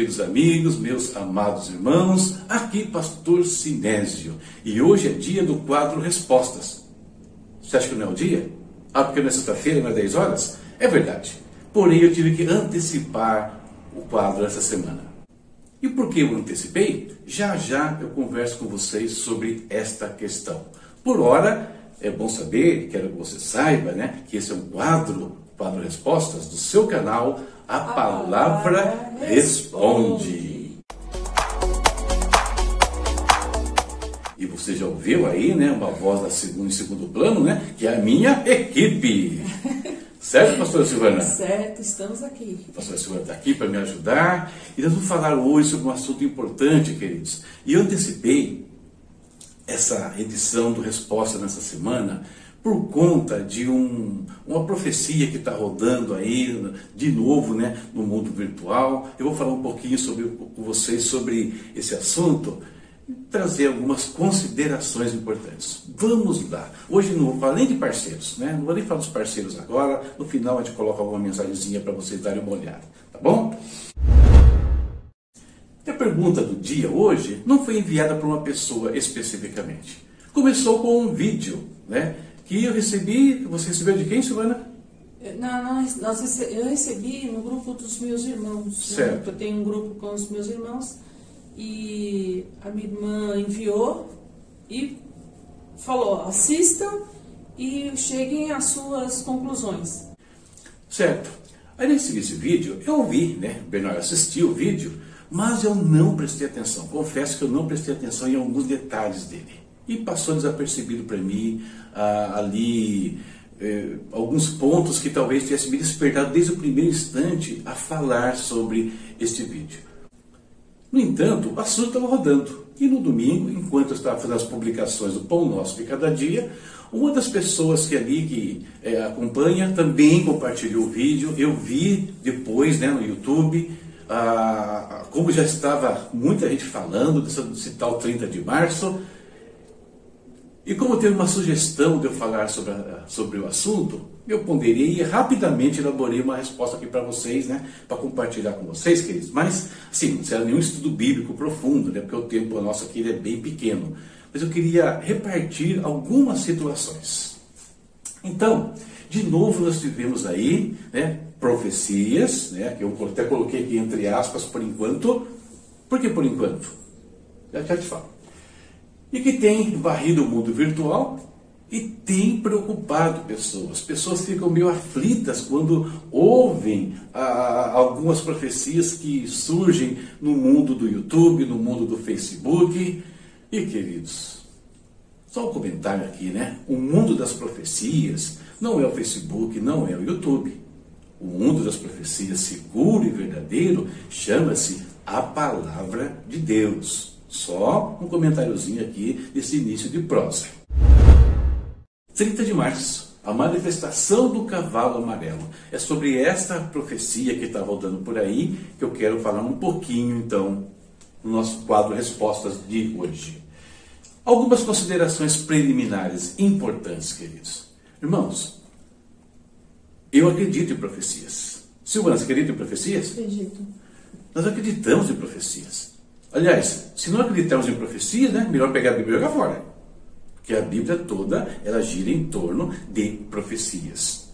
Queridos amigos, meus amados irmãos, aqui Pastor Sinésio. E hoje é dia do quadro Respostas. Você acha que não é o dia? Ah, porque é sexta-feira, não é 10 horas? É verdade. Porém, eu tive que antecipar o quadro essa semana. E por que eu antecipei? Já já eu converso com vocês sobre esta questão. Por hora, é bom saber, quero que você saiba, né, que esse é um quadro, quadro Respostas, do seu canal a palavra responde. E você já ouviu aí, né, uma voz da segundo, em segundo plano, né, que é a minha equipe. Certo, pastora Silvana? Certo, estamos aqui. A pastora Silvana está aqui para me ajudar. E nós vamos falar hoje sobre um assunto importante, queridos. E eu antecipei essa edição do Resposta nessa semana, por conta de um, uma profecia que está rodando aí de novo né, no mundo virtual. Eu vou falar um pouquinho sobre, com vocês sobre esse assunto trazer algumas considerações importantes. Vamos lá. Hoje, no, além de parceiros, né, não vou nem falar dos parceiros agora, no final a gente coloca alguma mensagenzinha para vocês darem uma olhada, tá bom? A pergunta do dia hoje não foi enviada por uma pessoa especificamente. Começou com um vídeo, né? Que eu recebi, você recebeu de quem, Silvana? Não, não, nós, eu recebi no grupo dos meus irmãos. Né? Certo. Né? Eu tenho um grupo com os meus irmãos e a minha irmã enviou e falou: assistam e cheguem às suas conclusões. Certo. Aí nesse esse vídeo, eu ouvi, né? Bernardo assistiu o vídeo, mas eu não prestei atenção. Confesso que eu não prestei atenção em alguns detalhes dele e passou desapercebido para mim ah, ali eh, alguns pontos que talvez tivesse me despertado desde o primeiro instante a falar sobre este vídeo. No entanto, o assunto estava rodando. E no domingo, enquanto eu estava fazendo as publicações do Pão Nosso de Cada Dia, uma das pessoas que ali que é, acompanha também compartilhou o vídeo. Eu vi depois né, no YouTube, ah, como já estava muita gente falando desse, desse tal 30 de março, e como teve uma sugestão de eu falar sobre, a, sobre o assunto, eu ponderei e rapidamente elaborei uma resposta aqui para vocês, né, para compartilhar com vocês, queridos. Mas, sim, não será nenhum estudo bíblico profundo, né, porque o tempo nosso aqui é bem pequeno. Mas eu queria repartir algumas situações. Então, de novo nós tivemos aí, né, profecias, né, que eu até coloquei aqui entre aspas por enquanto. Por que por enquanto? Já te falo e que tem varrido o mundo virtual e tem preocupado pessoas. Pessoas ficam meio aflitas quando ouvem ah, algumas profecias que surgem no mundo do YouTube, no mundo do Facebook. E queridos, só um comentário aqui, né? O mundo das profecias não é o Facebook, não é o YouTube. O mundo das profecias seguro e verdadeiro chama-se a palavra de Deus. Só um comentáriozinho aqui desse início de prosa. 30 de março, a manifestação do cavalo amarelo. É sobre esta profecia que está rodando por aí que eu quero falar um pouquinho então no nosso quadro Respostas de hoje. Algumas considerações preliminares importantes, queridos. Irmãos, eu acredito em profecias. Silvana, você acredita em profecias? Acredito. Nós acreditamos em profecias. Aliás, se não acreditamos em profecia, né, melhor pegar a Bíblia e jogar fora. Porque a Bíblia toda, ela gira em torno de profecias.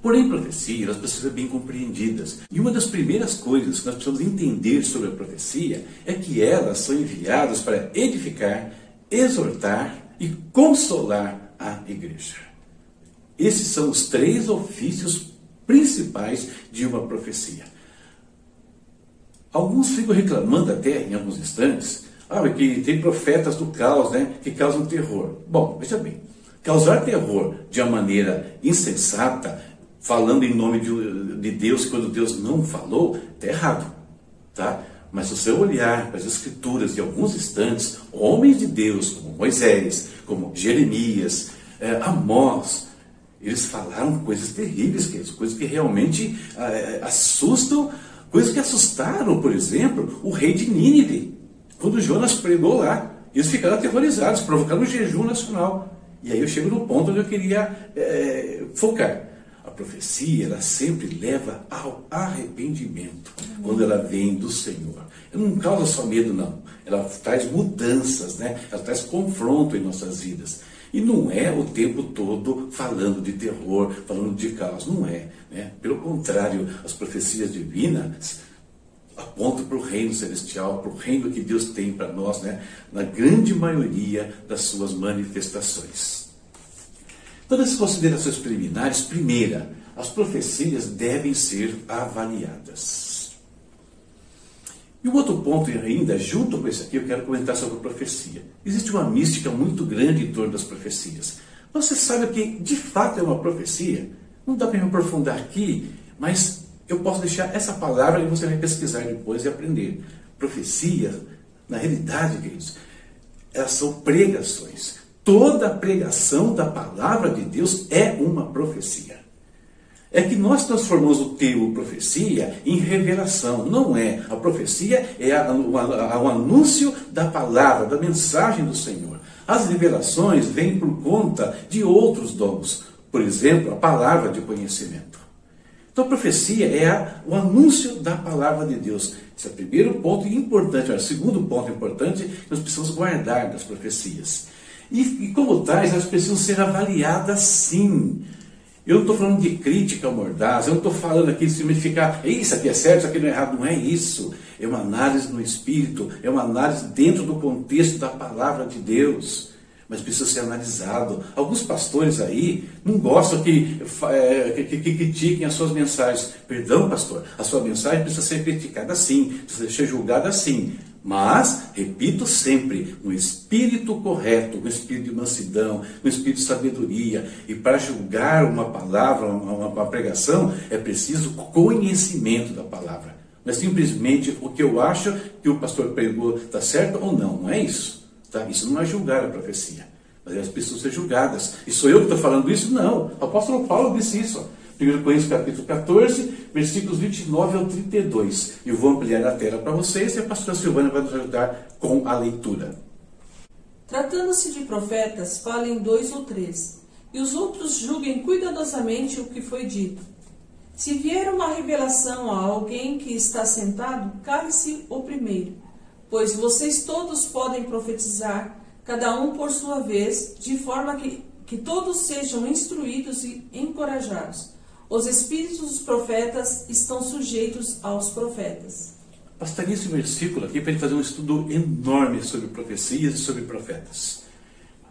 Porém, profecias, elas precisam ser bem compreendidas. E uma das primeiras coisas que nós precisamos entender sobre a profecia é que elas são enviadas para edificar, exortar e consolar a igreja. Esses são os três ofícios principais de uma profecia. Alguns ficam reclamando até, em alguns instantes, ah, que tem profetas do caos, né, que causam terror. Bom, veja bem, causar terror de uma maneira insensata, falando em nome de, de Deus quando Deus não falou, está errado, tá? Mas se você olhar para as escrituras de alguns instantes, homens de Deus, como Moisés, como Jeremias, é, Amós, eles falaram coisas terríveis, coisas que realmente é, assustam Coisas que assustaram, por exemplo, o rei de Nínive. Quando Jonas pregou lá, eles ficaram aterrorizados, provocaram um jejum nacional. E aí eu chego no ponto onde eu queria é, focar. A profecia, ela sempre leva ao arrependimento, quando ela vem do Senhor. Ela não causa só medo, não. Ela traz mudanças, né? ela traz confronto em nossas vidas. E não é o tempo todo falando de terror, falando de caos. Não é. Né? Pelo contrário, as profecias divinas apontam para o reino celestial, para o reino que Deus tem para nós, né? na grande maioria das suas manifestações. Todas as considerações preliminares, primeira, as profecias devem ser avaliadas. E um outro ponto ainda, junto com esse aqui, eu quero comentar sobre a profecia. Existe uma mística muito grande em torno das profecias. Você sabe o que de fato é uma profecia? Não dá para me aprofundar aqui, mas eu posso deixar essa palavra e você vai pesquisar depois e aprender. Profecia, na realidade, queridos, elas são pregações. Toda pregação da palavra de Deus é uma profecia. É que nós transformamos o termo profecia em revelação. Não é. A profecia é o anúncio da palavra, da mensagem do Senhor. As revelações vêm por conta de outros dons. Por exemplo, a palavra de conhecimento. Então, a profecia é a, o anúncio da palavra de Deus. Esse é o primeiro ponto importante. O segundo ponto importante que nós precisamos guardar das profecias. E, e como tais, elas precisam ser avaliadas sim. Eu não estou falando de crítica mordaz, eu não estou falando aqui de significar, isso aqui é certo, isso aqui não é errado. Não é isso. É uma análise no espírito, é uma análise dentro do contexto da palavra de Deus. Mas precisa ser analisado. Alguns pastores aí não gostam que, é, que, que, que critiquem as suas mensagens. Perdão, pastor, a sua mensagem precisa ser criticada sim, precisa ser julgada sim. Mas, repito sempre, no espírito correto, no espírito de mansidão, no espírito de sabedoria. E para julgar uma palavra, uma, uma pregação, é preciso conhecimento da palavra. Não é simplesmente o que eu acho que o pastor pregou está certo ou não. Não é isso. Tá? Isso não é julgar a profecia. Mas elas precisam ser julgadas. E sou eu que estou falando isso? Não. O apóstolo Paulo disse isso. 1 Coríntios capítulo 14, versículos 29 ao 32. Eu vou ampliar a tela para vocês e a pastora Silvana vai nos ajudar com a leitura. Tratando-se de profetas, falem dois ou três, e os outros julguem cuidadosamente o que foi dito. Se vier uma revelação a alguém que está sentado, cale-se o primeiro, pois vocês todos podem profetizar, cada um por sua vez, de forma que, que todos sejam instruídos e encorajados os espíritos dos profetas estão sujeitos aos profetas. Bastaria esse versículo aqui para ele fazer um estudo enorme sobre profecias e sobre profetas.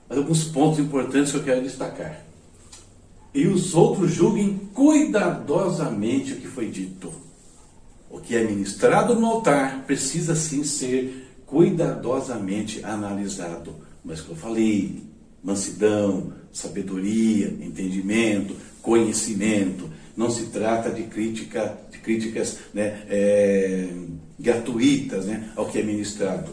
Mas alguns pontos importantes que eu quero destacar. E os outros julguem cuidadosamente o que foi dito. O que é ministrado no altar precisa sim ser cuidadosamente analisado. Mas que eu falei, mansidão, sabedoria, entendimento, conhecimento. Não se trata de, crítica, de críticas né, é, gratuitas né, ao que é ministrado.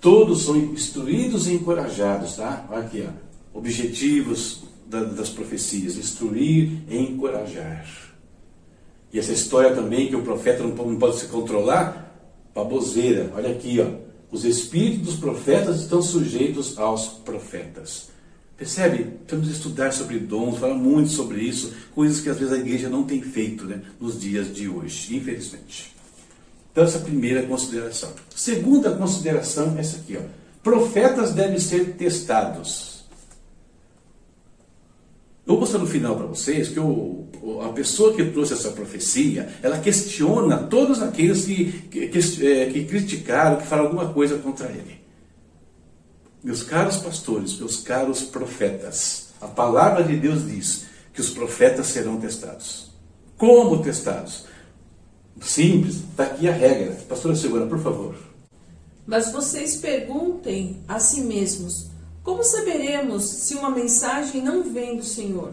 Todos são instruídos e encorajados, tá? Aqui, ó, objetivos da, das profecias: instruir e encorajar. E essa história também que o profeta não pode, se controlar, baboseira. Olha aqui, ó. Os espíritos dos profetas estão sujeitos aos profetas. Percebe? Temos estudar sobre dons, falar muito sobre isso, coisas que às vezes a igreja não tem feito né, nos dias de hoje, infelizmente. Então, essa é a primeira consideração. Segunda consideração é essa aqui: ó. profetas devem ser testados. Eu vou mostrar no final para vocês que o, a pessoa que trouxe essa profecia, ela questiona todos aqueles que, que, que, é, que criticaram, que falaram alguma coisa contra ele. Meus caros pastores, meus caros profetas, a palavra de Deus diz que os profetas serão testados. Como testados? Simples, está aqui a regra. Pastora Silvana, por favor. Mas vocês perguntem a si mesmos: como saberemos se uma mensagem não vem do Senhor?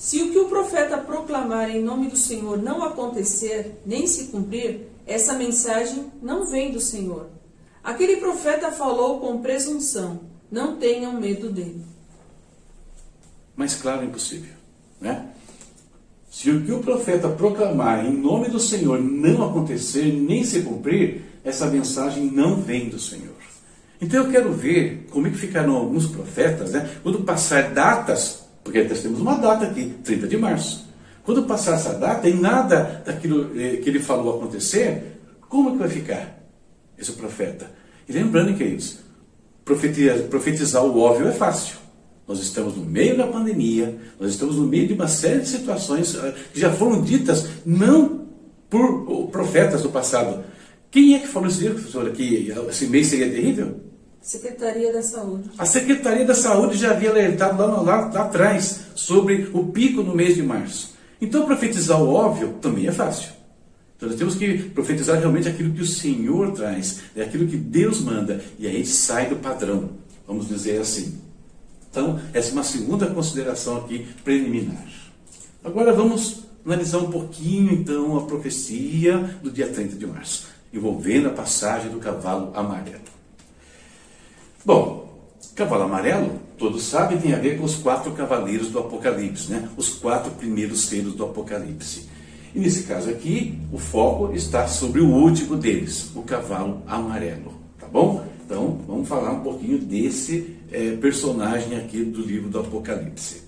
Se o que o profeta proclamar em nome do Senhor não acontecer, nem se cumprir, essa mensagem não vem do Senhor. Aquele profeta falou com presunção: não tenham medo dele. Mais claro, impossível. Né? Se o que o profeta proclamar em nome do Senhor não acontecer nem se cumprir, essa mensagem não vem do Senhor. Então eu quero ver como é que ficaram alguns profetas, né? quando passar datas Porque nós temos uma data aqui, 30 de março. Quando passar essa data e nada daquilo eh, que ele falou acontecer, como que vai ficar esse profeta? E lembrando, queridos, profetizar o óbvio é fácil. Nós estamos no meio da pandemia, nós estamos no meio de uma série de situações eh, que já foram ditas não por profetas do passado. Quem é que falou isso, professora, que esse mês seria terrível? Secretaria da Saúde. A Secretaria da Saúde já havia alertado lá, lá, lá atrás sobre o pico no mês de março. Então, profetizar o óbvio também é fácil. Então, nós temos que profetizar realmente aquilo que o Senhor traz, é aquilo que Deus manda, e aí sai do padrão, vamos dizer assim. Então, essa é uma segunda consideração aqui preliminar. Agora vamos analisar um pouquinho então a profecia do dia 30 de março, envolvendo a passagem do cavalo amarelo. Bom, cavalo amarelo, todos sabem, tem a ver com os quatro cavaleiros do Apocalipse, né? Os quatro primeiros selos do Apocalipse. E nesse caso aqui, o foco está sobre o último deles, o cavalo amarelo, tá bom? Então, vamos falar um pouquinho desse é, personagem aqui do livro do Apocalipse.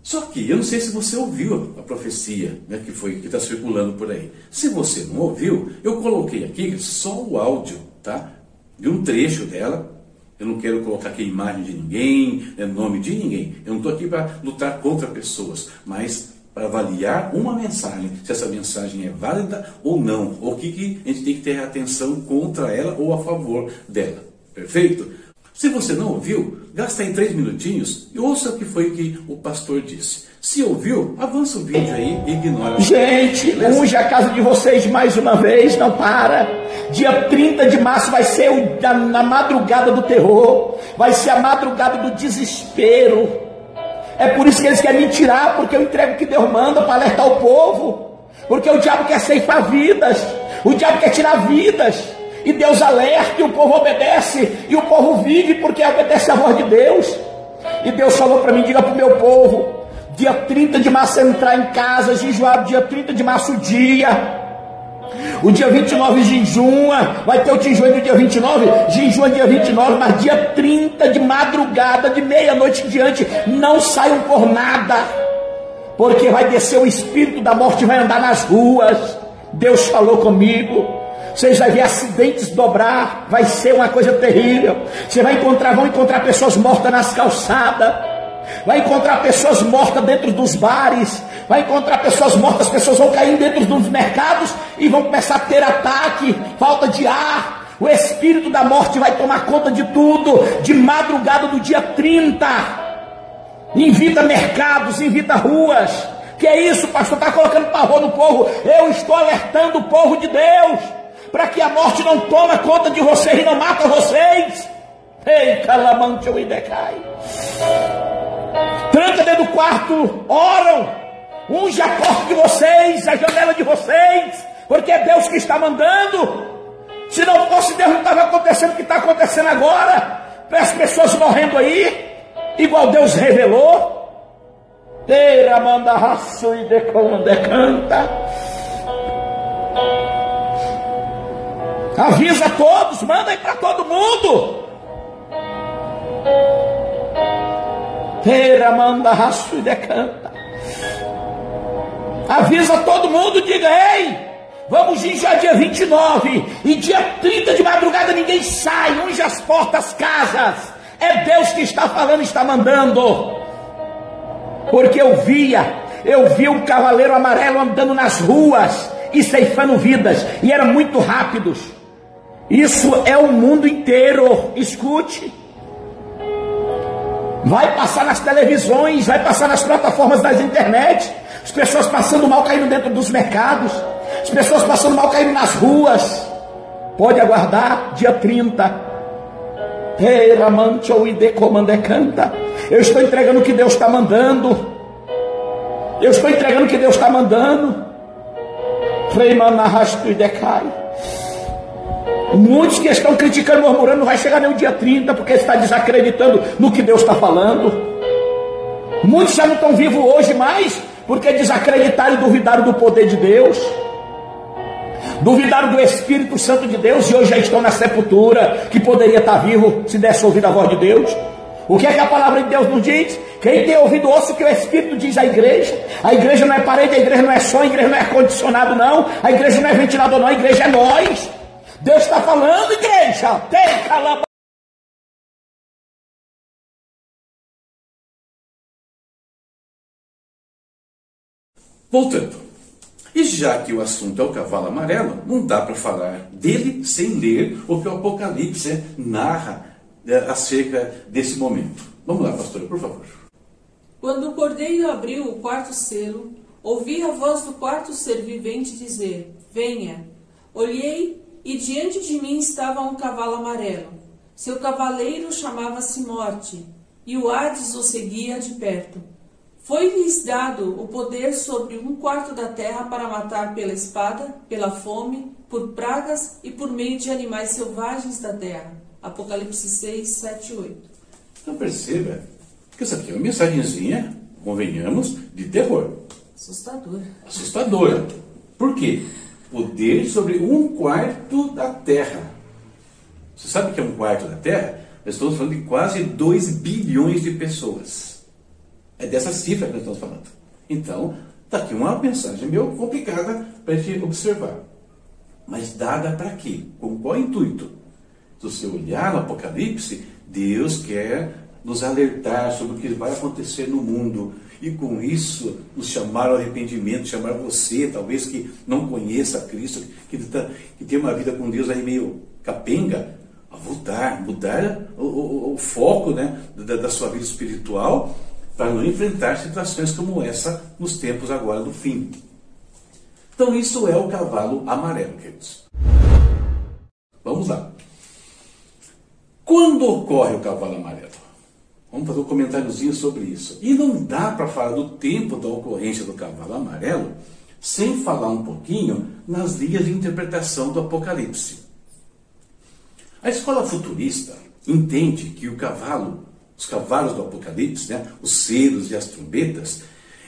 Só que eu não sei se você ouviu a profecia né, que foi que está circulando por aí. Se você não ouviu, eu coloquei aqui só o áudio, tá? De um trecho dela. Eu não quero colocar aqui imagem de ninguém, né, nome de ninguém. Eu não estou aqui para lutar contra pessoas, mas para avaliar uma mensagem, se essa mensagem é válida ou não, ou o que, que a gente tem que ter atenção contra ela ou a favor dela. Perfeito? Se você não ouviu, gasta em três minutinhos e ouça o que foi que o pastor disse. Se ouviu, avança o vídeo aí e ignora. Gente, unge a casa de vocês mais uma vez, não para. Dia 30 de março vai ser o, na, na madrugada do terror, vai ser a madrugada do desespero é por isso que eles querem me tirar, porque eu entrego o que Deus manda para alertar o povo. Porque o diabo quer ceifar vidas, o diabo quer tirar vidas. E Deus alerta e o povo obedece, e o povo vive porque obedece a voz de Deus. E Deus falou para mim: diga para o meu povo, dia 30 de março entrar em casa, jejuar dia 30 de março o dia. O dia 29 jejua, vai ter o tijolo no dia 29, jejua dia 29, mas dia 30 de madrugada, de meia-noite em diante, não saiam por nada, porque vai descer o espírito da morte, vai andar nas ruas. Deus falou comigo. Vocês vão ver acidentes dobrar, vai ser uma coisa terrível. Você vai encontrar, vão encontrar pessoas mortas nas calçadas vai encontrar pessoas mortas dentro dos bares, vai encontrar pessoas mortas, pessoas vão cair dentro dos mercados e vão começar a ter ataque, falta de ar. O espírito da morte vai tomar conta de tudo, de madrugada do dia 30. Invita mercados, invita ruas. Que é isso, pastor? Está colocando pavor no povo. Eu estou alertando o povo de Deus para que a morte não tome conta de vocês e não mata vocês. Ei, calamante o idecai. Tranca dentro do quarto, oram, unge a porta de vocês, a janela de vocês, porque é Deus que está mandando. Se não fosse Deus, não estava acontecendo o que está acontecendo agora. As pessoas morrendo aí, igual Deus revelou. Teira manda raço e decanta. Avisa todos, manda aí para todo mundo. Teira manda raço e decanta. Avisa todo mundo, diga, ei, vamos já dia 29 e dia 30 de madrugada ninguém sai, unge as portas, casas. É Deus que está falando, está mandando. Porque eu via, eu vi um cavaleiro amarelo andando nas ruas e ceifando vidas, e eram muito rápidos. Isso é o mundo inteiro, escute vai passar nas televisões, vai passar nas plataformas das internet, as pessoas passando mal caindo dentro dos mercados, as pessoas passando mal caindo nas ruas. Pode aguardar dia 30. Eu estou entregando o que Deus está mandando. Eu estou entregando o que Deus está mandando. Reimanarrasto e decai. Muitos que estão criticando, murmurando, não vai chegar nem o dia 30, porque está desacreditando no que Deus está falando. Muitos já não estão vivos hoje mais, porque desacreditaram e duvidaram do poder de Deus. Duvidaram do Espírito Santo de Deus e hoje já estão na sepultura, que poderia estar vivo se desse ouvido a voz de Deus. O que é que a palavra de Deus nos diz? Quem tem ouvido ouça o que o Espírito diz à igreja. A igreja não é parede, a igreja não é som, a igreja não é condicionado, não. A igreja não é ventilador, não. A igreja é nós. Deus está falando, igreja. Tem calma. Voltando. E já que o assunto é o cavalo amarelo, não dá para falar dele sem ler o que o Apocalipse narra é, acerca desse momento. Vamos lá, pastora, por favor. Quando o cordeiro abriu o quarto selo, ouvi a voz do quarto ser vivente dizer: Venha. Olhei e diante de mim estava um cavalo amarelo. Seu cavaleiro chamava-se Morte, e o Hades o seguia de perto. Foi-lhes dado o poder sobre um quarto da terra para matar pela espada, pela fome, por pragas e por meio de animais selvagens da terra. Apocalipse 6, 7 e 8. Então perceba que isso aqui é uma mensagenzinha, convenhamos, de terror. Assustador. Assustadora. Por quê? Poder sobre um quarto da terra. Você sabe o que é um quarto da terra? Nós estamos falando de quase 2 bilhões de pessoas. É dessa cifra que nós estamos falando. Então, está aqui uma mensagem meio complicada para a gente observar. Mas dada para quê? Com qual intuito? Se você olhar no Apocalipse, Deus quer nos alertar sobre o que vai acontecer no mundo. E com isso, nos chamar ao arrependimento, chamar você, talvez que não conheça Cristo, que, tá, que tem uma vida com Deus aí meio capenga, a mudar, mudar o, o, o foco né, da, da sua vida espiritual para não enfrentar situações como essa nos tempos agora do fim. Então, isso é o cavalo amarelo, queridos. Vamos lá. Quando ocorre o cavalo amarelo? Vamos fazer um comentáriozinho sobre isso. E não dá para falar do tempo da ocorrência do cavalo amarelo sem falar um pouquinho nas linhas de interpretação do Apocalipse. A escola futurista entende que o cavalo os cavalos do Apocalipse, né, os selos e as trombetas,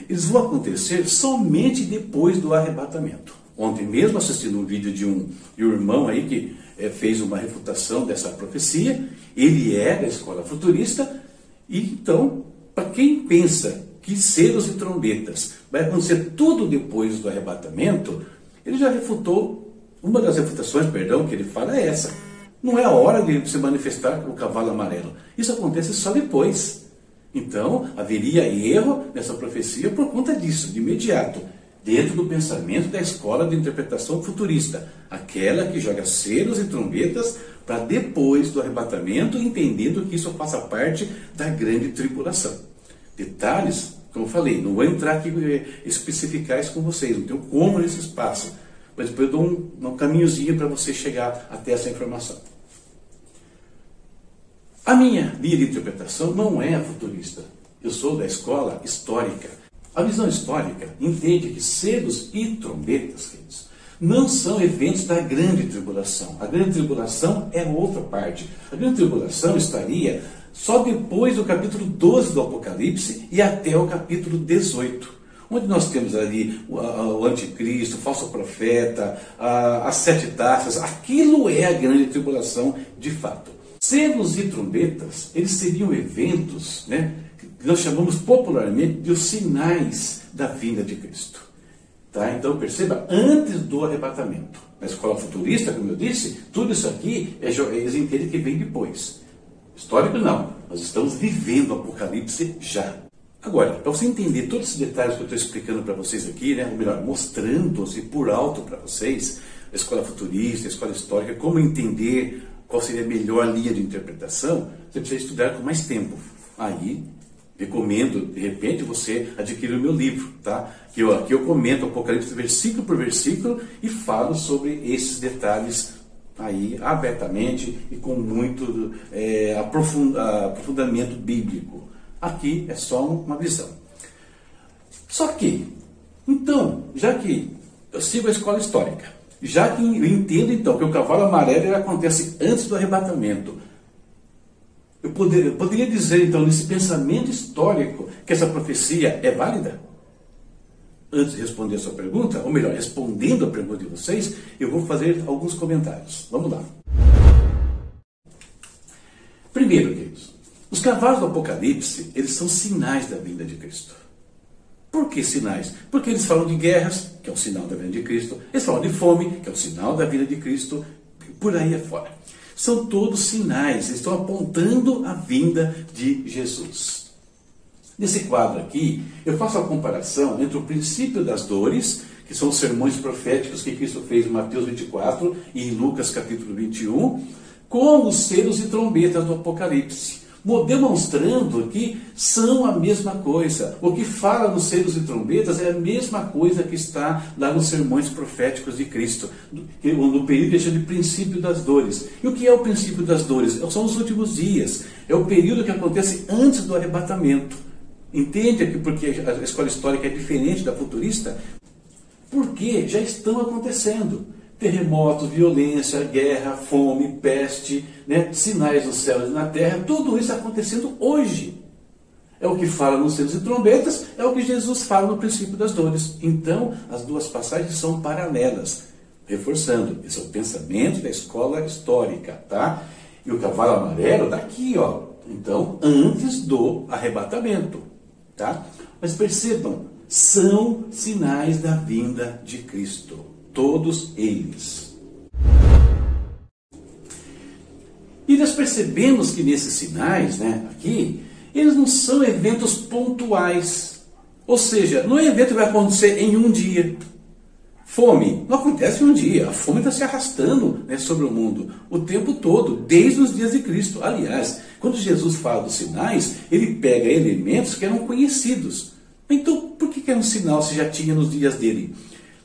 eles vão acontecer somente depois do arrebatamento. Ontem mesmo assistindo um vídeo de um, de um irmão aí que é, fez uma refutação dessa profecia, ele é da escola futurista, e então, para quem pensa que selos e trombetas vai acontecer tudo depois do arrebatamento, ele já refutou, uma das refutações, perdão, que ele fala é essa não é a hora de se manifestar com o cavalo amarelo. Isso acontece só depois. Então, haveria erro nessa profecia por conta disso, de imediato, dentro do pensamento da escola de interpretação futurista, aquela que joga selos e trombetas para depois do arrebatamento, entendendo que isso faça parte da grande tribulação. Detalhes, como eu falei, não vou entrar aqui eh, especificar isso com vocês, não tenho como nesse espaço mas depois eu dou um, um caminhozinho para você chegar até essa informação. A minha linha de interpretação não é futurista. Eu sou da escola histórica. A visão histórica entende que selos e trombetas, queridos, não são eventos da grande tribulação. A grande tribulação é outra parte. A grande tribulação estaria só depois do capítulo 12 do Apocalipse e até o capítulo 18 onde nós temos ali o, anticristo, o falso profeta, as sete taças, aquilo é a grande tribulação de fato. Selos e trombetas, eles seriam eventos né, que nós chamamos popularmente de os sinais da vinda de Cristo. Tá? Então perceba, antes do arrebatamento. Na escola futurista, como eu disse, tudo isso aqui é, eles entendem que vem depois. Histórico não, nós estamos vivendo o Apocalipse já. Agora, para você entender todos esses detalhes que eu estou explicando para vocês aqui, né, ou melhor, mostrando-se por alto para vocês, a escola futurista, a escola histórica, como entender qual seria a melhor linha de interpretação, você precisa estudar com mais tempo. Aí, recomendo, de repente, você adquirir o meu livro, tá? Que eu, aqui eu comento Apocalipse versículo por versículo e falo sobre esses detalhes aí abertamente e com muito é, aprofundamento bíblico. Aqui é só uma visão. Só que, então, já que eu sigo a escola histórica, já que eu entendo então que o cavalo amarelo acontece antes do arrebatamento, eu poderia, poderia dizer então nesse pensamento histórico que essa profecia é válida? Antes de responder a sua pergunta, ou melhor, respondendo a pergunta de vocês, eu vou fazer alguns comentários. Vamos lá. Primeiro, queridos, Os cavalos do Apocalipse, eles são sinais da vinda de Cristo. Por que sinais? Porque eles falam de guerras, que é um sinal da vinda de Cristo. Eles falam de fome, que é um sinal da vinda de Cristo. Por aí afora. São todos sinais, estão apontando a vinda de Jesus. Nesse quadro aqui, eu faço a comparação entre o princípio das dores, que são os sermões proféticos que Cristo fez em Mateus 24 e em Lucas capítulo 21, com os selos e trombetas do Apocalipse demonstrando que são a mesma coisa. O que fala nos selos e trombetas é a mesma coisa que está lá nos sermões proféticos de Cristo, no período que chama de princípio das dores. E o que é o princípio das dores? São os últimos dias. É o período que acontece antes do arrebatamento. Entende aqui porque a escola histórica é diferente da futurista? Porque já estão acontecendo terremotos, violência, guerra, fome, peste, né? sinais nos céus e na terra, tudo isso acontecendo hoje. É o que fala nos selos e trombetas, é o que Jesus fala no princípio das dores. Então, as duas passagens são paralelas. Reforçando, esse é o pensamento da escola histórica, tá? E o cavalo amarelo está aqui, ó. Então, antes do arrebatamento, tá? Mas percebam, são sinais da vinda de Cristo todos eles. E nós percebemos que nesses sinais, né, aqui, eles não são eventos pontuais. Ou seja, não é evento que vai acontecer em um dia. Fome não acontece em um dia. A fome está se arrastando né, sobre o mundo o tempo todo, desde os dias de Cristo. Aliás, quando Jesus fala dos sinais, ele pega elementos que eram conhecidos. Então, por que, que um sinal se já tinha nos dias dele?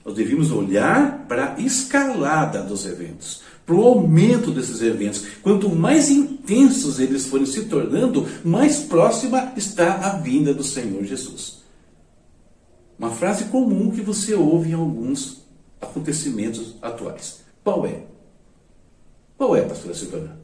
Nós devíamos olhar para a escalada dos eventos, para o aumento desses eventos. Quanto mais intensos eles forem se tornando, mais próxima está a vinda do Senhor Jesus. Uma frase comum que você ouve em alguns acontecimentos atuais. Qual é? Qual é, pastora Silvana?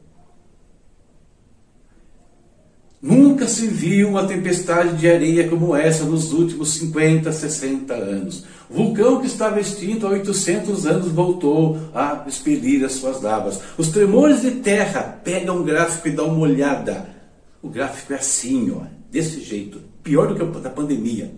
Nunca se viu uma tempestade de areia como essa nos últimos 50, 60 anos. O vulcão que estava extinto há 800 anos voltou a expelir as suas lavas. Os tremores de terra, pega um gráfico e dá uma olhada. O gráfico é assim, ó, desse jeito, pior do que da pandemia.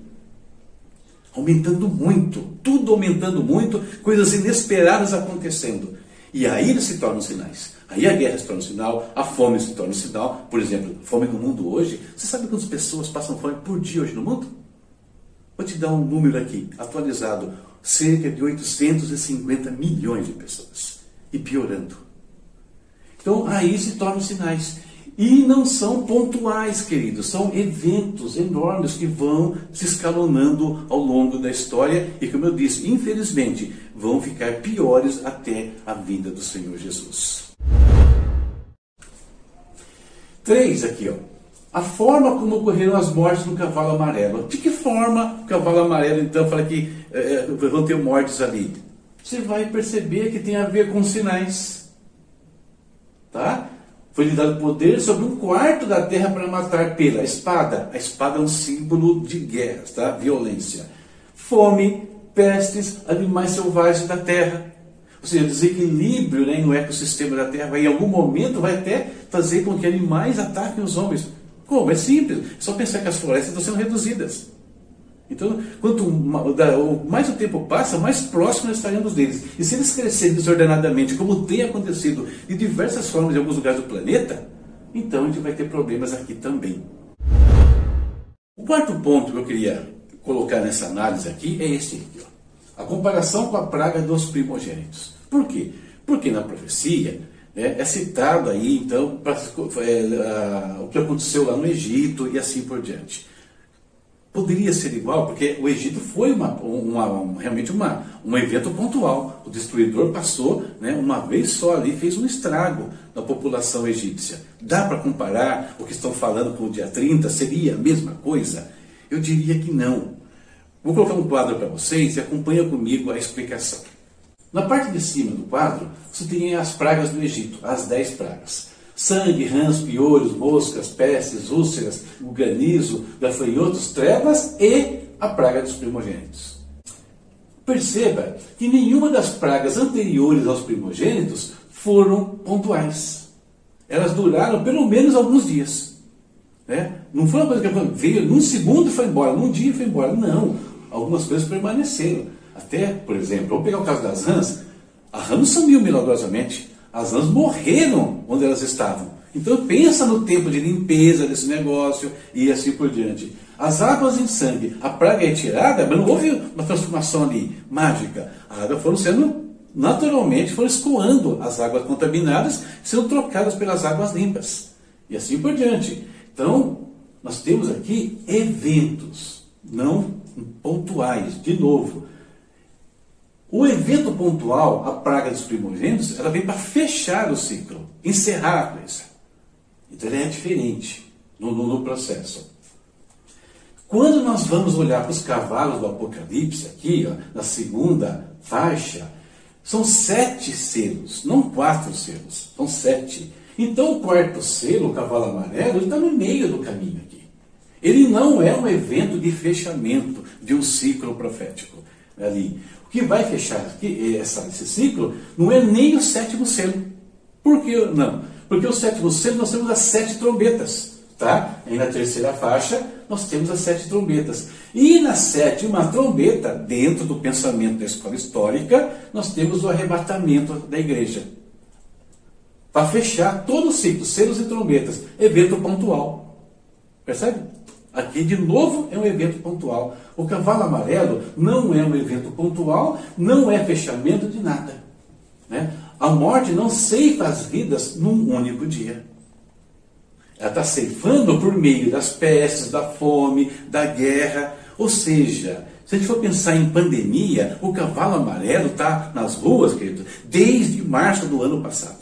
Aumentando muito, tudo aumentando muito, coisas inesperadas acontecendo. E aí eles se tornam sinais. Aí a guerra se torna um sinal, a fome se torna um sinal. Por exemplo, fome no mundo hoje. Você sabe quantas pessoas passam fome por dia hoje no mundo? Vou te dar um número aqui, atualizado. Cerca de 850 milhões de pessoas. E piorando. Então aí se tornam sinais. E não são pontuais, queridos, são eventos enormes que vão se escalonando ao longo da história e, como eu disse, infelizmente, vão ficar piores até a vinda do Senhor Jesus. Três aqui, ó. A forma como ocorreram as mortes no cavalo amarelo. De que forma o cavalo amarelo, então, fala que é, vão ter mortes ali? Você vai perceber que tem a ver com sinais. Tá? Foi lhe dado poder sobre um quarto da terra para matar pela espada. A espada é um símbolo de guerra, tá? Violência. Fome, pestes, animais selvagens da terra. Ou seja, desequilíbrio né, no ecossistema da Terra vai, em algum momento vai até fazer com que animais ataquem os homens. Como? É simples. É só pensar que as florestas estão sendo reduzidas. Então, quanto mais o tempo passa, mais próximo estaremos deles. E se eles crescerem desordenadamente, como tem acontecido de diversas formas em alguns lugares do planeta, então a gente vai ter problemas aqui também. O quarto ponto que eu queria colocar nessa análise aqui é esse aqui. Ó. A comparação com a praga dos primogênitos. Por quê? Porque na profecia né, é citado aí, então, pra, é, a, o que aconteceu lá no Egito e assim por diante. Poderia ser igual, porque o Egito foi uma, uma, realmente uma, um evento pontual. O destruidor passou né, uma vez só ali, fez um estrago na população egípcia. Dá para comparar o que estão falando com o dia 30? Seria a mesma coisa? Eu diria que não. Vou colocar um quadro para vocês e acompanha comigo a explicação. Na parte de cima do quadro, você tem as pragas do Egito, as dez pragas. Sangue, rãs, piolhos, moscas, pestes, úlceras, o granizo, gafanhotos, trevas e a praga dos primogênitos. Perceba que nenhuma das pragas anteriores aos primogênitos foram pontuais. Elas duraram pelo menos alguns dias. Né? Não foi uma coisa que veio num segundo e foi embora, num dia e foi embora. Não. Algumas coisas permaneceram. Até, por exemplo, vamos pegar o caso das rãs. A rã não sumiu milagrosamente. As rãs morreram onde elas estavam. Então pensa no tempo de limpeza desse negócio e assim por diante. As águas em sangue, a praga é tirada, mas não houve uma transformação ali mágica. As águas foram sendo, naturalmente, foram escoando as águas contaminadas, sendo trocadas pelas águas limpas. E assim por diante. Então, nós temos aqui eventos, não pontuais. De novo, o evento pontual, a praga dos primogênitos, ela vem para fechar o ciclo, encerrar a coisa. Então ele é diferente no, no, no processo. Quando nós vamos olhar para os cavalos do Apocalipse, aqui, ó, na segunda faixa, são sete selos, não quatro selos, são sete. Então o quarto selo, o cavalo amarelo, está no meio do caminho aqui. Ele não é um evento de fechamento de um ciclo profético ali. Que vai fechar aqui, essa, esse ciclo não é nem o sétimo selo. Por que não? Porque o sétimo selo nós temos as sete trombetas. Tá? E na terceira faixa nós temos as sete trombetas. E na sétima trombeta, dentro do pensamento da escola histórica, nós temos o arrebatamento da igreja. Para fechar todo o ciclo, selos e trombetas, evento pontual. Percebe? Aqui, de novo, é um evento pontual. O cavalo amarelo não é um evento pontual, não é fechamento de nada. Né? A morte não ceifa as vidas num único dia. Ela está ceifando por meio das pestes, da fome, da guerra. Ou seja, se a gente for pensar em pandemia, o cavalo amarelo está nas ruas, querido, desde março do ano passado.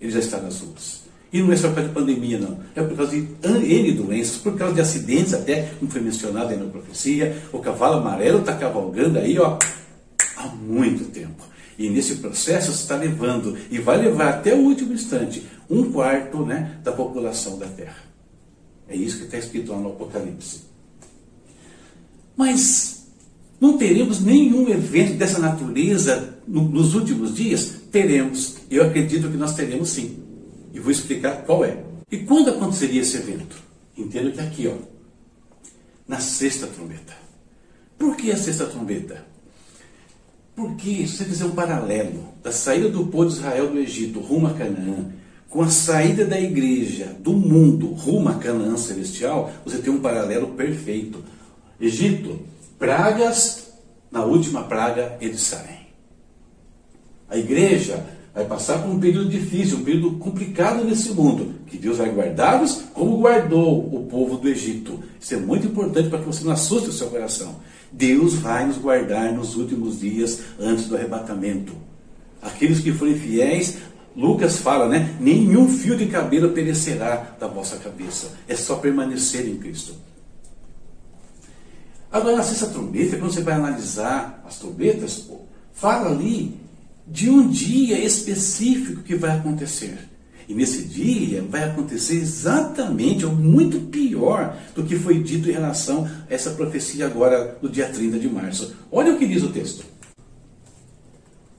Ele já está nas ruas. E não é só por causa de pandemia, não. É por causa de N doenças, por causa de acidentes, até, como foi mencionado aí na profecia. O cavalo amarelo está cavalgando aí, ó, há muito tempo. E nesse processo está levando, e vai levar até o último instante, um quarto né, da população da Terra. É isso que está escrito lá no Apocalipse. Mas não teremos nenhum evento dessa natureza nos últimos dias? Teremos. Eu acredito que nós teremos sim. E vou explicar qual é. E quando aconteceria esse evento? Entendo que aqui, ó, na sexta trombeta. Por que a sexta trombeta? Porque, se você fizer um paralelo da saída do povo de Israel do Egito rumo a Canaã, com a saída da igreja do mundo rumo a Canaã celestial, você tem um paralelo perfeito. Egito, pragas, na última praga eles saem. A igreja vai passar por um período difícil, um período complicado nesse mundo, que Deus vai guardá-los como guardou o povo do Egito. Isso é muito importante para que você não assuste o seu coração. Deus vai nos guardar nos últimos dias antes do arrebatamento. Aqueles que forem fiéis, Lucas fala, né? Nenhum fio de cabelo perecerá da vossa cabeça. É só permanecer em Cristo. Agora, na sexta trombeta, quando você vai analisar as trombetas, fala ali de um dia específico que vai acontecer. E nesse dia vai acontecer exatamente, ou muito pior do que foi dito em relação a essa profecia agora do dia 30 de março. Olha o que diz o texto.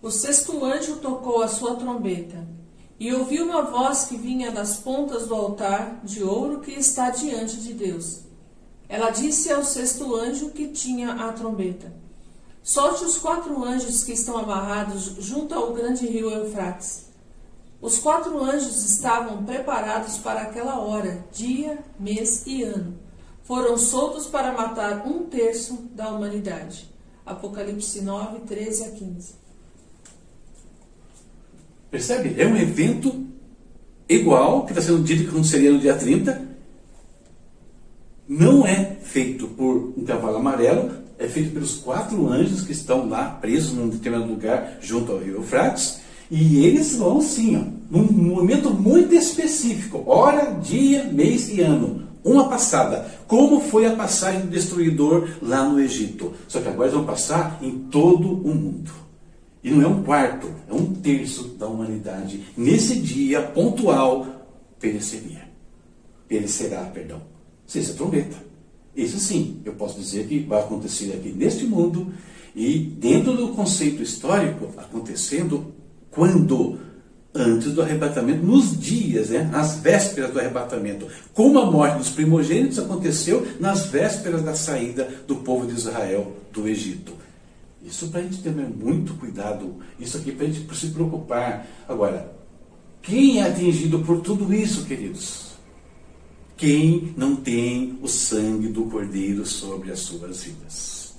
O sexto anjo tocou a sua trombeta, e ouviu uma voz que vinha das pontas do altar de ouro que está diante de Deus. Ela disse ao sexto anjo que tinha a trombeta: Solte os quatro anjos que estão amarrados junto ao grande rio Eufrates. Os quatro anjos estavam preparados para aquela hora, dia, mês e ano. Foram soltos para matar um terço da humanidade. Apocalipse 9, 13 a 15. Percebe? É um evento igual que está sendo dito que aconteceria no dia 30. Não é feito por um cavalo amarelo, é feito pelos quatro anjos que estão lá presos num determinado lugar junto ao rio Eufrates e eles vão sim, ó, num momento muito específico, hora, dia, mês e ano. Uma passada. Como foi a passagem do destruidor lá no Egito. Só que agora eles vão passar em todo o mundo. E não é um quarto, é um terço da humanidade. Nesse dia pontual, pereceria. Perecerá, perdão. Sexta trombeta. Isso sim, eu posso dizer que vai acontecer aqui neste mundo e dentro do conceito histórico, acontecendo quando antes do arrebatamento, nos dias, né, nas vésperas do arrebatamento. Como a morte dos primogênitos aconteceu nas vésperas da saída do povo de Israel do Egito. Isso para a gente ter muito cuidado, isso aqui para a gente se preocupar. Agora, quem é atingido por tudo isso, queridos? Quem não tem o sangue do Cordeiro sobre as suas vidas?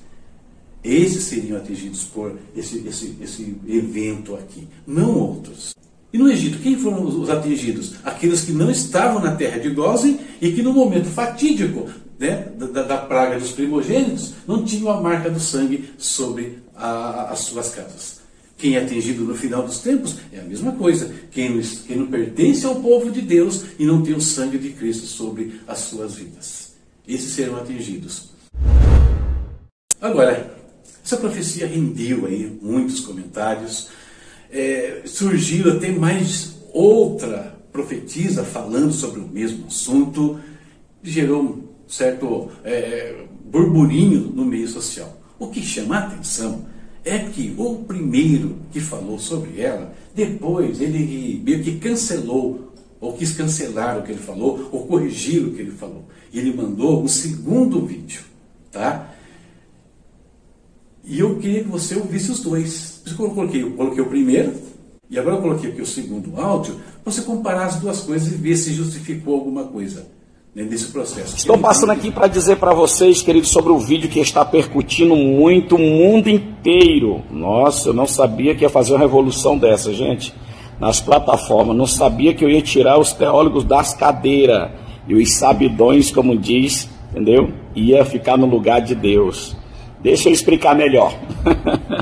Esses seriam atingidos por esse, esse, esse evento aqui, não outros. E no Egito, quem foram os atingidos? Aqueles que não estavam na terra de Gozen e que no momento fatídico né, da, da, praga dos primogênitos não tinham a marca do sangue sobre a, as suas casas. Quem é atingido no final dos tempos é a mesma coisa. Quem não, quem não pertence ao povo de Deus e não tem o sangue de Cristo sobre as suas vidas. Esses serão atingidos. Agora, essa profecia rendeu aí muitos comentários é, surgiu até mais outra profetisa falando sobre o mesmo assunto, gerou um certo é, burburinho no meio social. O que chama a atenção é que o primeiro que falou sobre ela, depois ele meio que cancelou, ou quis cancelar o que ele falou, ou corrigir o que ele falou. E ele mandou um segundo vídeo, tá? E eu queria que você ouvisse os dois. Por isso eu coloquei, eu coloquei o primeiro, e agora eu coloquei aqui o segundo áudio, você comparar as duas coisas e ver se justificou alguma coisa nesse processo. Estou passando aqui para dizer para vocês, queridos, sobre o vídeo que está percutindo muito o mundo inteiro. Nossa, eu não sabia que ia fazer uma revolução dessa, gente. Nas plataformas, não sabia que eu ia tirar os teólogos das cadeiras e os sabidões, como diz, entendeu? Ia ficar no lugar de Deus. Deixa eu explicar melhor.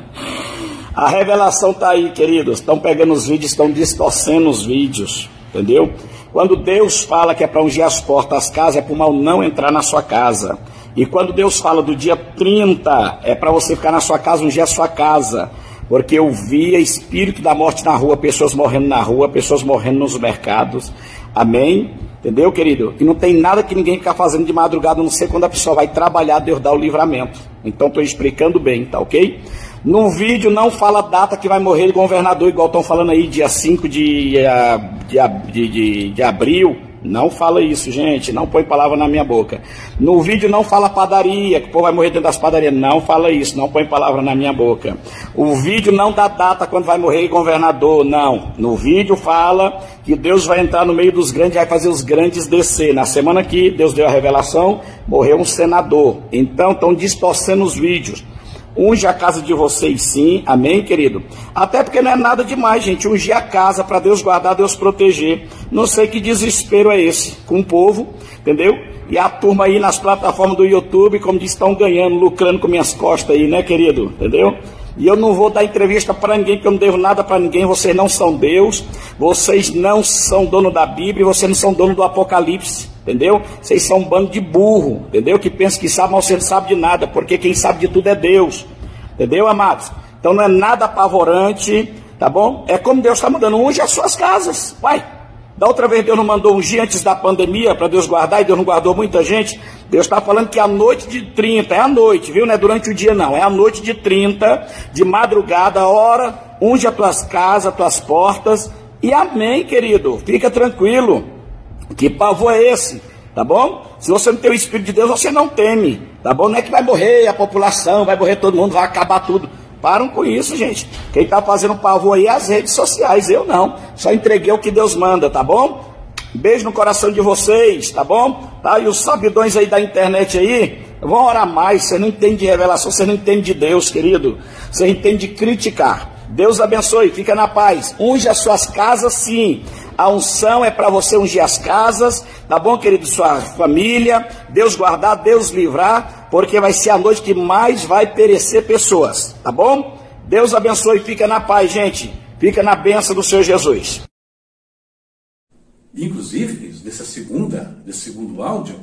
a revelação está aí, queridos. Estão pegando os vídeos, estão distorcendo os vídeos, entendeu? Quando Deus fala que é para ungir as portas das casas, é para o mal não entrar na sua casa. E quando Deus fala do dia 30, é para você ficar na sua casa, ungir a sua casa. Porque eu via espírito da morte na rua, pessoas morrendo na rua, pessoas morrendo nos mercados. Amém? Entendeu, querido? E não tem nada que ninguém ficar fazendo de madrugada, não sei quando a pessoa vai trabalhar, Deus dá o livramento. Então estou explicando bem, tá ok? No vídeo não fala a data que vai morrer o governador, igual estão falando aí, dia 5 de, eh, de, de, de, de abril. Não fala isso, gente. Não põe palavra na minha boca. No vídeo não fala padaria, que o povo vai morrer dentro das padarias. Não fala isso. Não põe palavra na minha boca. O vídeo não dá data quando vai morrer governador. Não. No vídeo fala que Deus vai entrar no meio dos grandes vai fazer os grandes descer. Na semana que Deus deu a revelação, morreu um senador. Então estão distorcendo os vídeos. Unge a casa de vocês sim, amém, querido? Até porque não é nada demais, gente. Ungir a casa para Deus guardar, Deus proteger. Não sei que desespero é esse com o povo, entendeu? E a turma aí nas plataformas do YouTube, como diz, estão ganhando, lucrando com minhas costas aí, né, querido? Entendeu? E eu não vou dar entrevista para ninguém, porque eu não devo nada para ninguém. Vocês não são Deus, vocês não são dono da Bíblia, vocês não são dono do Apocalipse, entendeu? Vocês são um bando de burro, entendeu? Que pensa que sabe, mas você não sabe de nada, porque quem sabe de tudo é Deus, entendeu, amados? Então não é nada apavorante, tá bom? É como Deus está mandando, unge as suas casas, vai. Da outra vez Deus não mandou ungir antes da pandemia para Deus guardar e Deus não guardou muita gente. Deus está falando que a noite de 30, é a noite, viu? Não é durante o dia, não. É a noite de 30, de madrugada, hora, unge as tuas casas, as tuas portas. E amém, querido. Fica tranquilo. Que pavor é esse? Tá bom? Se você não tem o Espírito de Deus, você não teme. Tá bom? Não é que vai morrer a população, vai morrer todo mundo, vai acabar tudo. Param com isso, gente. Quem está fazendo pavor aí é as redes sociais, eu não. Só entreguei o que Deus manda, tá bom? Beijo no coração de vocês, tá bom? Tá? E os sabidões aí da internet aí, vão orar mais. Você não entende de revelação, você não entende de Deus, querido. Você entende de criticar. Deus abençoe, fica na paz. Unge as suas casas, sim. A unção é para você ungir as casas, tá bom, querido? Sua família, Deus guardar, Deus livrar, porque vai ser a noite que mais vai perecer pessoas, tá bom? Deus abençoe, fica na paz, gente. Fica na benção do Senhor Jesus. Inclusive, nessa segunda, nesse segundo áudio,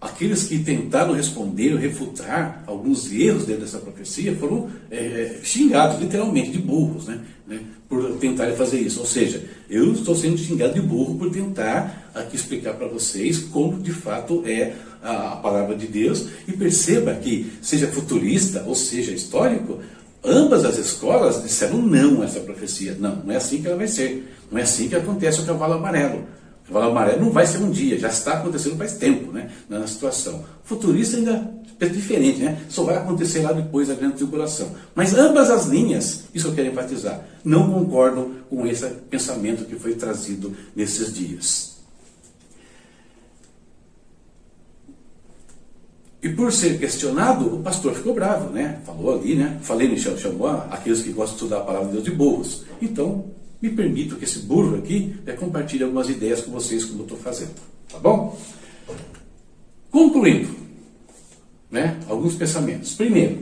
aqueles que tentaram responder, refutar alguns erros dentro dessa profecia foram é, xingados, literalmente, de burros, né? né? Por tentarem fazer isso. Ou seja, eu estou sendo xingado de burro por tentar aqui explicar para vocês como de fato é a, a palavra de Deus. E perceba que, seja futurista ou seja histórico, ambas as escolas disseram não a essa profecia. Não, não é assim que ela vai ser. Não é assim que acontece o cavalo amarelo. O cavalo amarelo não vai ser um dia, já está acontecendo faz tempo, né? Na situação. Futurista ainda é diferente, né? Só vai acontecer lá depois da grande tribulação. Mas ambas as linhas, isso eu quero enfatizar, não concordam com esse pensamento que foi trazido nesses dias. E por ser questionado, o pastor ficou bravo, né? Falou ali, né? Falei, chamou aqueles que gostam de estudar a palavra de Deus de burros. Então, me permito que esse burro aqui é, compartilhe algumas ideias com vocês, como eu estou fazendo. Tá bom? Concluindo, né? Alguns pensamentos. Primeiro,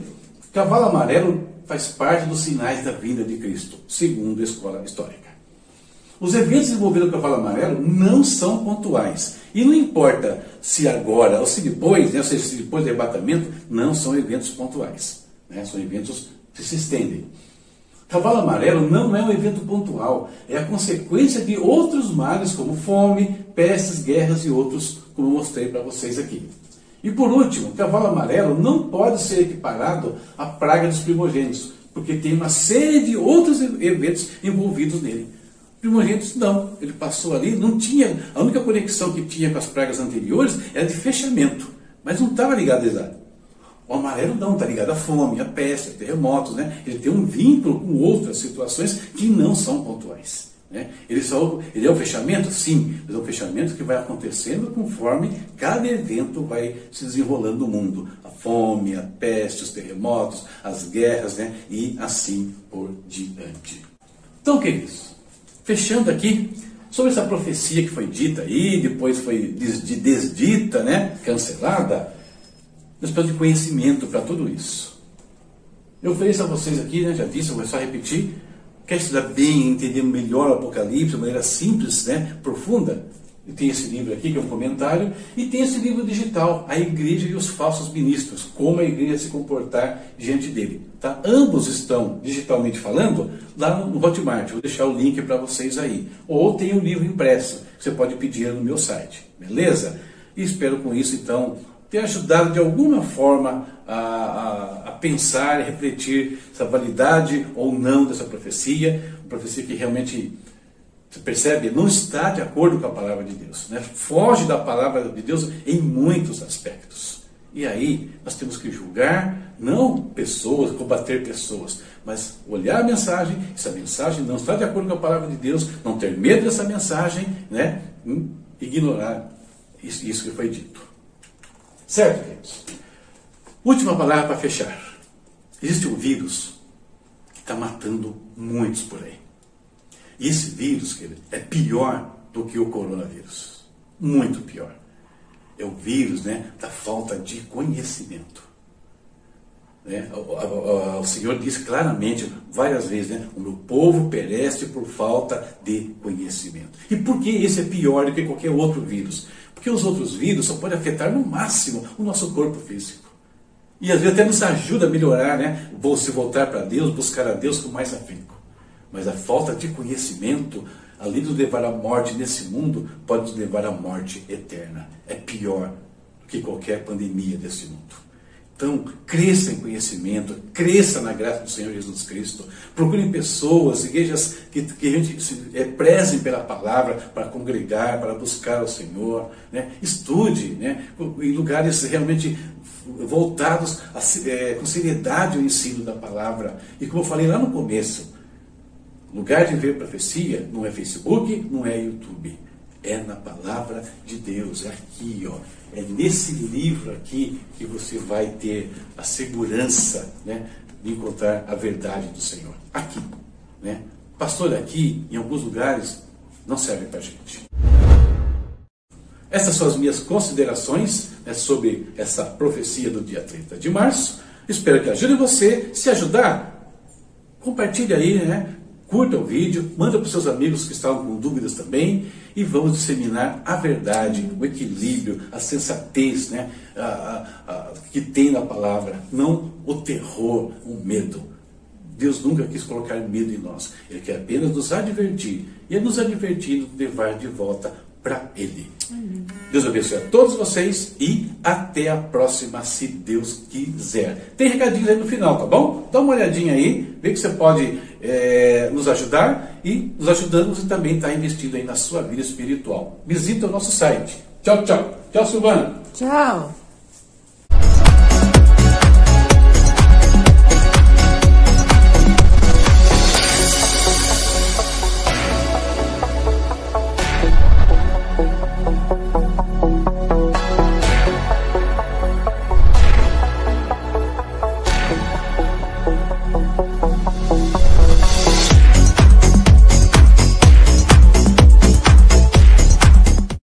cavalo amarelo faz parte dos sinais da vinda de Cristo, segundo a escola histórica. Os eventos envolvendo o cavalo amarelo não são pontuais. E não importa se agora ou se depois, né, ou seja, se depois do arrebatamento, não são eventos pontuais. Né, são eventos que se estendem. Cavalo amarelo não é um evento pontual, é a consequência de outros males como fome, pestes, guerras e outros, como mostrei para vocês aqui. E por último, cavalo amarelo não pode ser equiparado à praga dos primogênitos, porque tem uma série de outros eventos envolvidos nele. Primogênitos não, ele passou ali, não tinha, a única conexão que tinha com as pragas anteriores era de fechamento, mas não estava ligado a. O amarelo não, está ligado à fome, à peste, a terremotos, né? Ele tem um vínculo com outras situações que não são pontuais. Né? Ele, só, ele é o fechamento? Sim, mas é um fechamento que vai acontecendo conforme cada evento vai se desenrolando no mundo. A fome, a peste, os terremotos, as guerras, né? e assim por diante. Então, queridos, Fechando aqui, sobre essa profecia que foi dita aí, depois foi desdita, né, cancelada, nós precisamos de conhecimento para tudo isso. Eu ofereço a vocês aqui, né, já disse, vou só repetir, quer estudar bem, entender melhor o Apocalipse, de maneira simples, né, profunda, e tem esse livro aqui, que é um comentário, e tem esse livro digital, A Igreja e os Falsos Ministros, como a igreja se comportar diante dele. Tá? Ambos estão, digitalmente falando, lá no Hotmart. Vou deixar o link para vocês aí. Ou tem o livro impresso, que você pode pedir no meu site. Beleza? E espero com isso, então, ter ajudado de alguma forma a, a, a pensar e refletir essa validade ou não dessa profecia, uma profecia que realmente você percebe? Não está de acordo com a palavra de Deus. Né? Foge da palavra de Deus em muitos aspectos. E aí nós temos que julgar não pessoas, combater pessoas, mas olhar a mensagem, essa mensagem não está de acordo com a palavra de Deus, não ter medo dessa mensagem, né? Hum, ignorar isso, isso que foi dito. Certo, queridos? Última palavra para fechar. Existe um vírus que está matando muitos por aí. E esse vírus, querido, é pior do que o coronavírus. Muito pior. É o vírus né, da falta de conhecimento. Né? O, o, o, Senhor diz claramente, várias vezes, né? o meu povo perece por falta de conhecimento. E por que esse é pior do que qualquer outro vírus? Porque os outros vírus só podem afetar no máximo o nosso corpo físico. E às vezes até nos ajuda a melhorar, né? Se voltar para Deus, buscar a Deus com mais afinco. Mas a falta de conhecimento, além de levar à morte nesse mundo, pode levar à morte eterna. É pior do que qualquer pandemia desse mundo. Então, cresça em conhecimento, cresça na graça do Senhor Jesus Cristo. Procurem pessoas, igrejas que, que a gente se, é, prezem pela palavra para congregar, para buscar o Senhor. Né? Estude né? em lugares realmente voltados a, é, com seriedade ao ensino da palavra. E como eu falei lá no começo, Lugar de ver profecia não é Facebook, não é YouTube. É na palavra de Deus, é aqui, ó. É nesse livro aqui que você vai ter a segurança né, de encontrar a verdade do Senhor. Aqui. Né? Pastor, aqui, em alguns lugares, não serve para gente. Essas são as minhas considerações né, sobre essa profecia do dia 30 de março. Espero que ajude você. Se ajudar, compartilhe aí, né? Curta o vídeo, manda para os seus amigos que estavam com dúvidas também e vamos disseminar a verdade, o equilíbrio, a sensatez né, a, a, a, que tem na palavra, não o terror, o medo. Deus nunca quis colocar medo em nós, Ele quer apenas nos advertir. E, nos advertindo, levar de volta para Ele. Deus abençoe a todos vocês e até a próxima, se Deus quiser. Tem recadinhos aí no final, tá bom? Dá uma olhadinha aí, vê que você pode é, nos ajudar e nos ajudando você também está investindo aí na sua vida espiritual. Visita o nosso site. Tchau, tchau. Tchau, Silvana. Tchau.